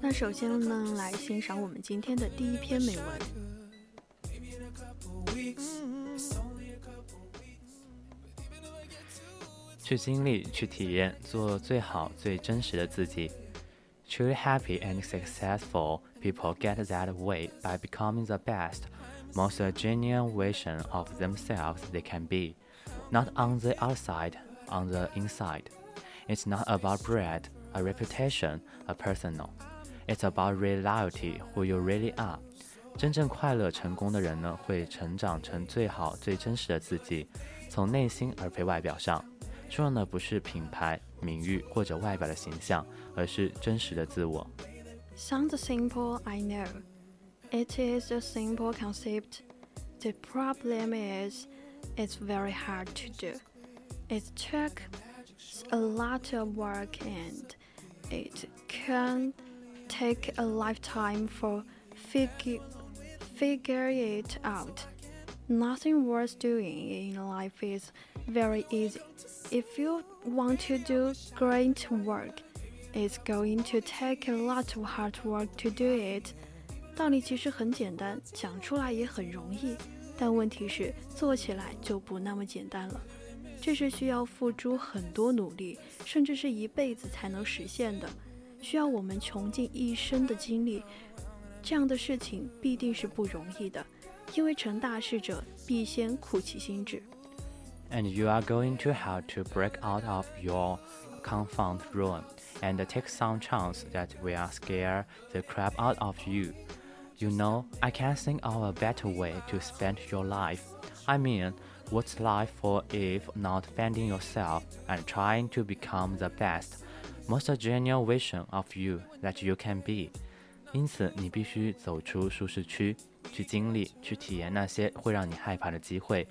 那首先呢，来欣赏我们今天的第一篇美文。去经历，去体验，做最好、最真实的自己。Truly happy and successful people get that way by becoming the best, most genuine version of themselves they can be, not on the outside, on the inside. It's not about bread, a reputation, a personal. It's about reality, who you really are. 真正快乐成功的人呢，会成长成最好、最真实的自己，从内心而非外表上。 说的呢不是品牌、名誉或者外表的形象，而是真实的自我。Sounds simple, I know. It is a simple concept. The problem is, it's very hard to do. It took a lot of work and it can take a lifetime for figure, figure it out. Nothing worth doing in life is very easy. If you want to do great work, it's going to take a lot of hard work to do it. 道理其实很简单，讲出来也很容易，但问题是做起来就不那么简单了。这是需要付出很多努力，甚至是一辈子才能实现的，需要我们穷尽一生的精力。这样的事情必定是不容易的，因为成大事者必先苦其心志。and you are going to have to break out of your comfort zone and take some chance that will scare the crap out of you. You know, I can't think of a better way to spend your life. I mean, what's life for if not finding yourself and trying to become the best, most genuine version of you that you can be? 因此，你必须走出舒适区，去经历、去体验那些会让你害怕的机会。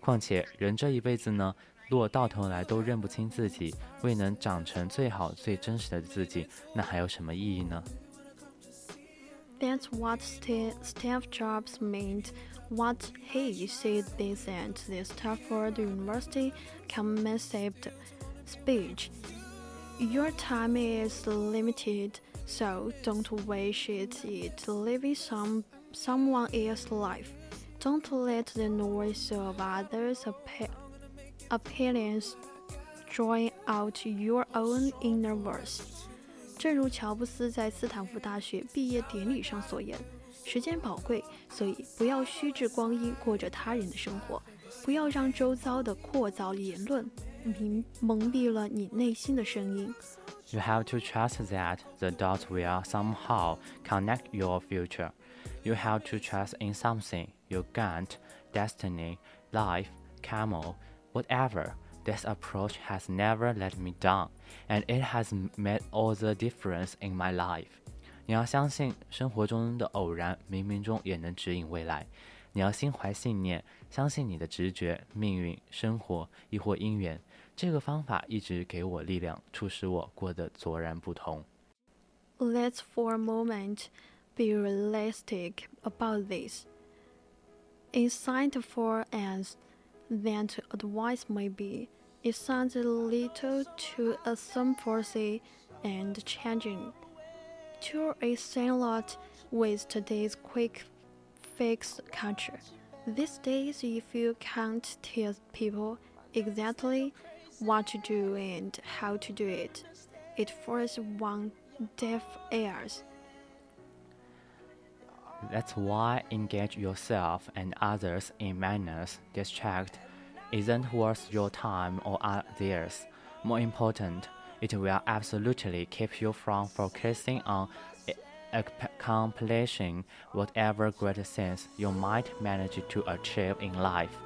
况且，人这一辈子呢，若到头来都认不清自己，未能长成最好、最真实的自己，那还有什么意义呢？That's what Steve Jobs meant. What he said this at the Stanford University commencement speech. Your time is limited, so don't waste it living some someone else's life. Don't let the noise of others' opinions drown out your own inner voice。正如乔布斯在斯坦福大学毕业典礼上所言：“时间宝贵，所以不要虚掷光阴，过着他人的生活，不要让周遭的扩噪言论蒙蒙蔽了你内心的声音。” You have to trust that the dots will somehow connect your future. You have to trust in something your gut, destiny, life, camel, whatever. This approach has never let me down, and it has made all the difference in my life. 你要相信，生活中的偶然冥冥中也能指引未来。你要心怀信念，相信你的直觉、命运、生活亦或因缘。这个方法一直给我力量，促使我过得卓然不同。Let's for a moment be realistic about this. Insightful as that advice may be, it sounds a little too asymptotic and changing saying a lot with today's quick fix culture. These days, if you can't tell people exactly what to do and how to do it, it forces one deaf ears. That's why engage yourself and others in manners distract isn't worth your time or theirs. More important, it will absolutely keep you from focusing on accomplishing whatever great things you might manage to achieve in life,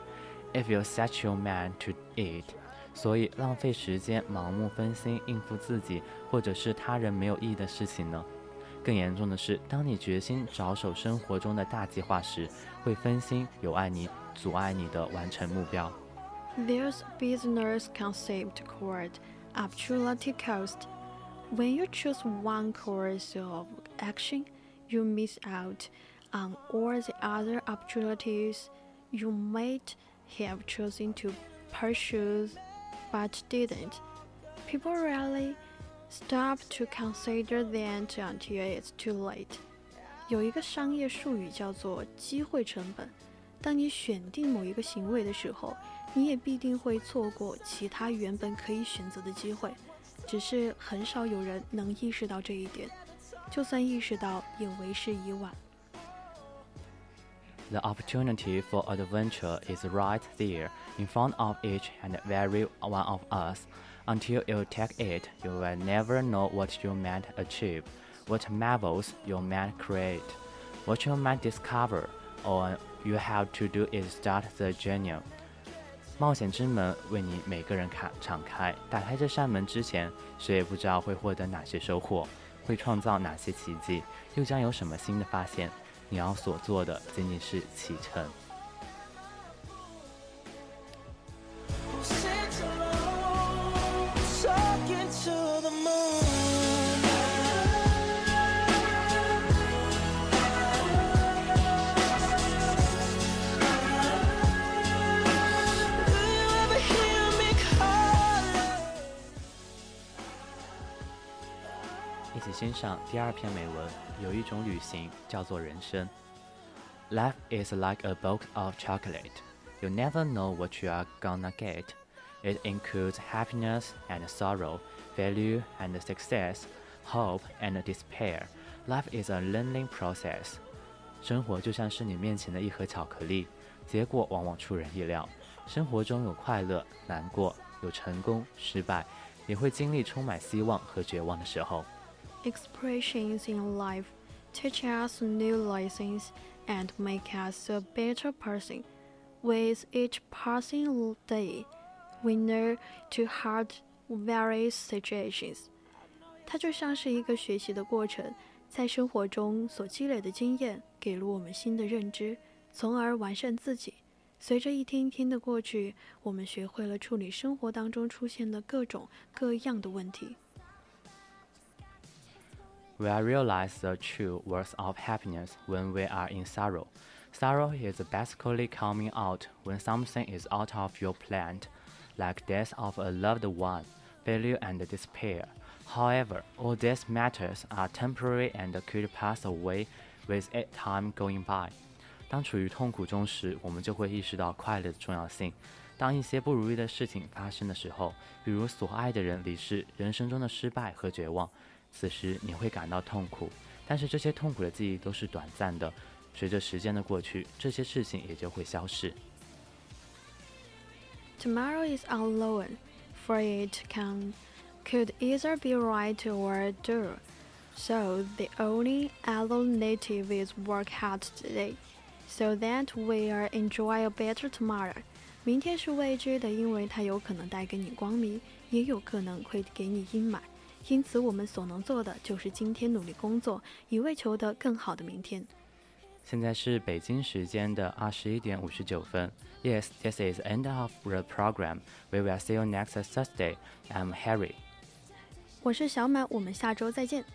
if you set your mind to it. 所以，浪费时间、盲目分心、应付自己或者是他人没有意义的事情呢？ 更严重的是，当你决心着手生活中的大计划时，会分心，有碍你，阻碍你的完成目标。There's business concept called opportunity cost. When you choose one course of action, you miss out on all the other opportunities you might have chosen to pursue but didn't. People rarely stop to consider that until it's too late. 有一个商业术语叫做机会成本。当你选定某一个行为的时候，你也必定会错过其他原本可以选择的机会。只是很少有人能意识到这一点，就算意识到，也为时已晚。The opportunity for adventure is right there in front of each and every one of us. Until you take it, you will never know what you might achieve, what marvels you might create, what you might discover. All you have to do is start the journey. 冒险之门为你每个人开敞开。打开这扇门之前，谁也不知道会获得哪些收获，会创造哪些奇迹，又将有什么新的发现。你要所做的仅仅是启程。 第二篇美文，有一种旅行叫做人生。Life is like a box of chocolate. You never know what you are gonna get. It includes happiness and sorrow, failure and success, hope and despair. Life is a learning process. 生活就像是你面前的一盒巧克力，结果往往出人意料。生活中有快乐、难过，有成功、失败，也会经历充满希望和绝望的时候。expressions in life teach us new lessons and make us a better person. With each passing day, we know to hard various situations. 它就像是一个学习的过程，在生活中所积累的经验给了我们新的认知，从而完善自己。随着一天一天的过去，我们学会了处理生活当中出现的各种各样的问题。 we realize the true worth of happiness when we are in sorrow. Sorrow is basically coming out when something is out of your plan, like death of a loved one, failure and despair. However, all these matters are temporary and could pass away with time going by. 当处于痛苦中时，我们就会意识到快乐的重要性。当一些不如意的事情发生的时候，比如所爱的人离世、人生中的失败和绝望， 此时你会感到痛苦，但是这些痛苦的记忆都是短暂的，随着时间的过去，这些事情也就会消逝。Tomorrow is unknown, for it can could either be right or do. So the only alternative is work hard today, so that we are enjoy a better tomorrow. 明天是未知的，因为它有可能带给你光明，也有可能会给你阴霾。因此，我们所能做的就是今天努力工作，以为求得更好的明天。现在是北京时间的二十一点五十九分。Yes, this is end of the program. We will see you next Thursday. I'm Harry. 我是小满，我们下周再见。